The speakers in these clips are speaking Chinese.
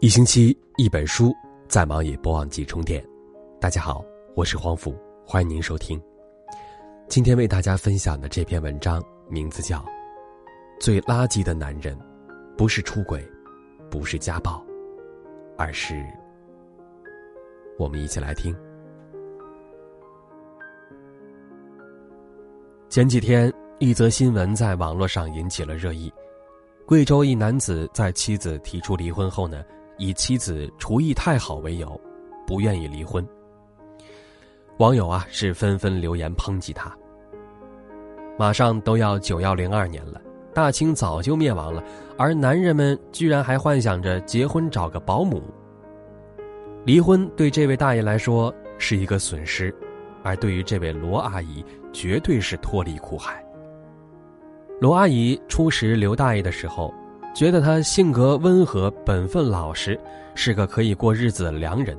一星期一本书，再忙也不忘记充电。大家好，我是黄甫，欢迎您收听。今天为大家分享的这篇文章名字叫《最垃圾的男人》，不是出轨，不是家暴，而是……我们一起来听。前几天，一则新闻在网络上引起了热议：贵州一男子在妻子提出离婚后呢？以妻子厨艺太好为由，不愿意离婚。网友啊是纷纷留言抨击他。马上都要九幺零二年了，大清早就灭亡了，而男人们居然还幻想着结婚找个保姆。离婚对这位大爷来说是一个损失，而对于这位罗阿姨，绝对是脱离苦海。罗阿姨初识刘大爷的时候。觉得他性格温和、本分老实，是个可以过日子的良人。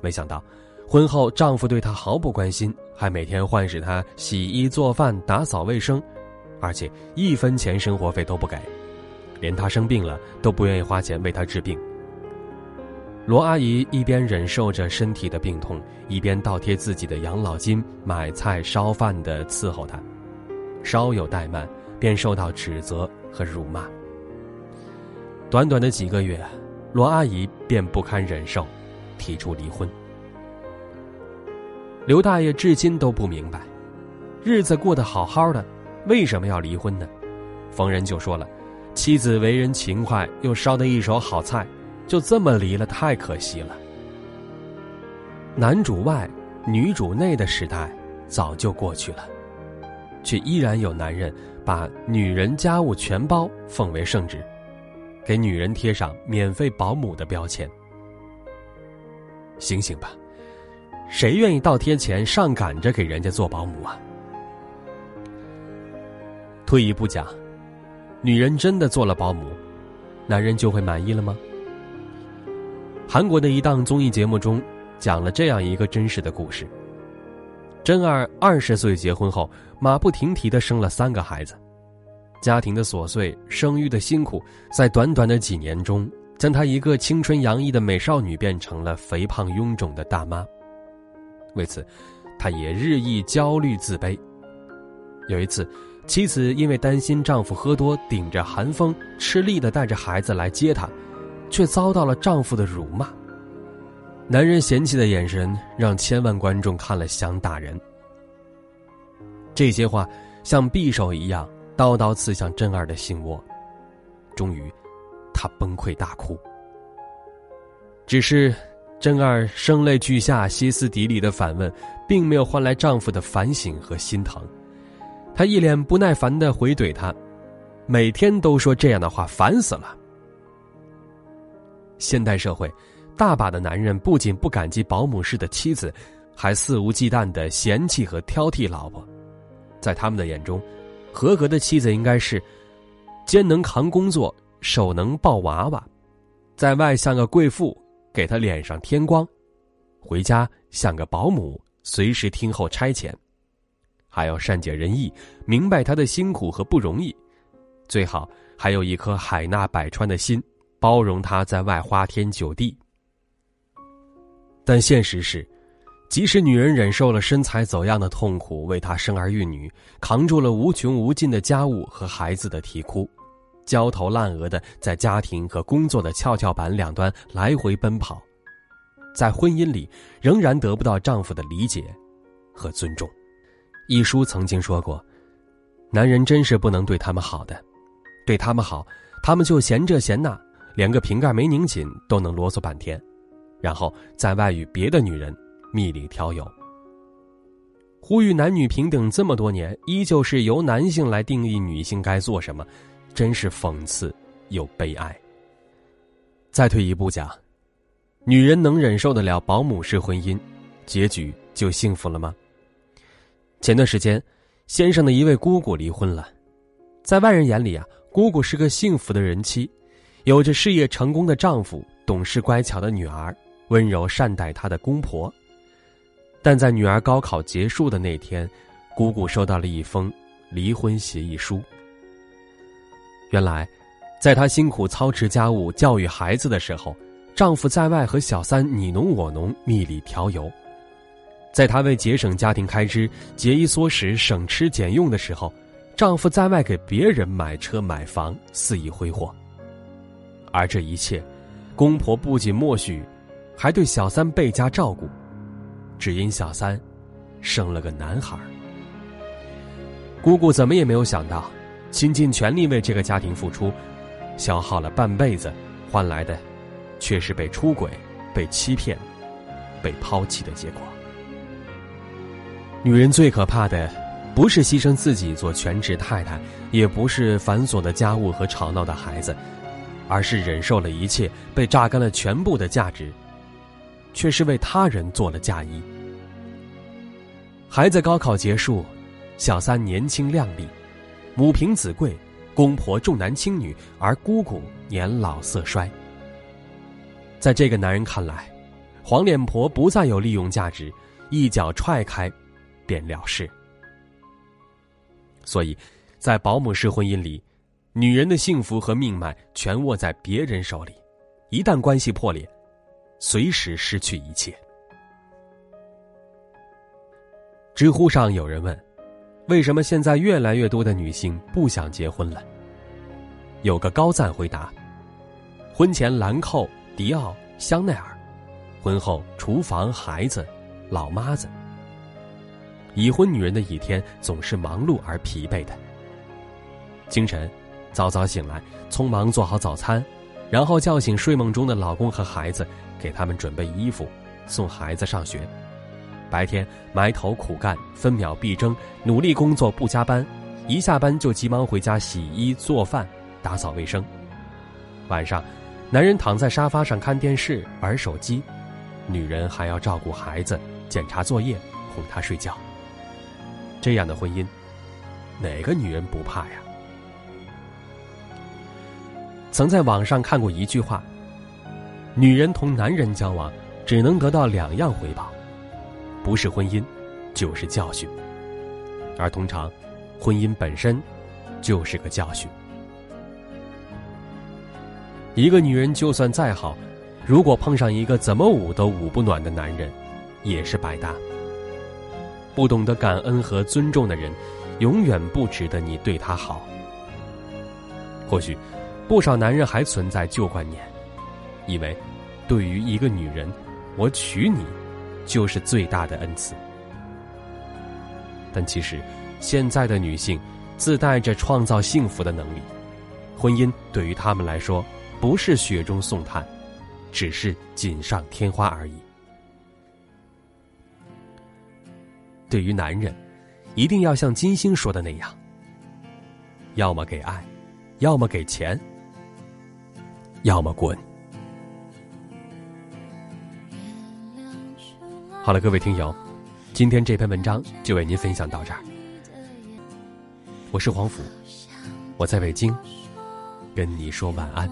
没想到，婚后丈夫对她毫不关心，还每天唤使她洗衣做饭、打扫卫生，而且一分钱生活费都不给，连她生病了都不愿意花钱为她治病。罗阿姨一边忍受着身体的病痛，一边倒贴自己的养老金买菜烧饭的伺候他，稍有怠慢便受到指责和辱骂。短短的几个月，罗阿姨便不堪忍受，提出离婚。刘大爷至今都不明白，日子过得好好的，为什么要离婚呢？逢人就说了，妻子为人勤快，又烧得一手好菜，就这么离了，太可惜了。男主外，女主内的时代早就过去了，却依然有男人把女人家务全包奉为圣旨。给女人贴上免费保姆的标签，醒醒吧！谁愿意倒贴钱上赶着给人家做保姆啊？退一步讲，女人真的做了保姆，男人就会满意了吗？韩国的一档综艺节目中讲了这样一个真实的故事：真儿二十岁结婚后，马不停蹄的生了三个孩子。家庭的琐碎，生育的辛苦，在短短的几年中，将她一个青春洋溢的美少女变成了肥胖臃肿的大妈。为此，她也日益焦虑自卑。有一次，妻子因为担心丈夫喝多，顶着寒风吃力的带着孩子来接她，却遭到了丈夫的辱骂。男人嫌弃的眼神让千万观众看了想打人。这些话像匕首一样。刀刀刺向真二的心窝，终于，他崩溃大哭。只是，真二声泪俱下、歇斯底里的反问，并没有换来丈夫的反省和心疼。他一脸不耐烦的回怼他：“每天都说这样的话，烦死了。”现代社会，大把的男人不仅不感激保姆式的妻子，还肆无忌惮的嫌弃和挑剔老婆，在他们的眼中。合格的妻子应该是，肩能扛工作，手能抱娃娃，在外像个贵妇，给他脸上添光；回家像个保姆，随时听候差遣。还要善解人意，明白他的辛苦和不容易，最好还有一颗海纳百川的心，包容他在外花天酒地。但现实是。即使女人忍受了身材走样的痛苦，为他生儿育女，扛住了无穷无尽的家务和孩子的啼哭，焦头烂额的在家庭和工作的跷跷板两端来回奔跑，在婚姻里仍然得不到丈夫的理解和尊重。一书曾经说过：“男人真是不能对他们好的，对他们好，他们就嫌这嫌那，连个瓶盖没拧紧都能啰嗦半天，然后在外与别的女人。”蜜里调油，呼吁男女平等这么多年，依旧是由男性来定义女性该做什么，真是讽刺又悲哀。再退一步讲，女人能忍受得了保姆式婚姻，结局就幸福了吗？前段时间，先生的一位姑姑离婚了，在外人眼里啊，姑姑是个幸福的人妻，有着事业成功的丈夫，懂事乖巧的女儿，温柔善待她的公婆。但在女儿高考结束的那天，姑姑收到了一封离婚协议书。原来，在她辛苦操持家务、教育孩子的时候，丈夫在外和小三你侬我侬、蜜里调油；在她为节省家庭开支、节衣缩食、省吃俭用的时候，丈夫在外给别人买车买房，肆意挥霍。而这一切，公婆不仅默许，还对小三倍加照顾，只因小三生了个男孩。姑姑怎么也没有想到，倾尽全力为这个家庭付出，消耗了半辈子，换来的却是被出轨、被欺骗、被抛弃的结果。女人最可怕的，不是牺牲自己做全职太太，也不是繁琐的家务和吵闹的孩子，而是忍受了一切，被榨干了全部的价值，却是为他人做了嫁衣。孩子高考结束。小三年轻靓丽，母凭子贵，公婆重男轻女，而姑姑年老色衰。在这个男人看来，黄脸婆不再有利用价值，一脚踹开，便了事。所以，在保姆式婚姻里，女人的幸福和命脉全握在别人手里，一旦关系破裂，随时失去一切。知乎上有人问。为什么现在越来越多的女性不想结婚了？有个高赞回答：婚前兰蔻、迪奥、香奈儿，婚后厨房、孩子、老妈子。已婚女人的一天总是忙碌而疲惫的。清晨，早早醒来，匆忙做好早餐，然后叫醒睡梦中的老公和孩子，给他们准备衣服，送孩子上学。白天埋头苦干，分秒必争，努力工作不加班，一下班就急忙回家洗衣做饭、打扫卫生。晚上，男人躺在沙发上看电视、玩手机，女人还要照顾孩子、检查作业、哄他睡觉。这样的婚姻，哪个女人不怕呀？曾在网上看过一句话：女人同男人交往，只能得到两样回报。不是婚姻，就是教训。而通常，婚姻本身就是个教训。一个女人就算再好，如果碰上一个怎么捂都捂不暖的男人，也是白搭。不懂得感恩和尊重的人，永远不值得你对他好。或许，不少男人还存在旧观念，以为，对于一个女人，我娶你。就是最大的恩赐，但其实，现在的女性自带着创造幸福的能力，婚姻对于她们来说不是雪中送炭，只是锦上添花而已。对于男人，一定要像金星说的那样，要么给爱，要么给钱，要么滚。好了，各位听友，今天这篇文章就为您分享到这儿。我是黄甫，我在北京，跟你说晚安。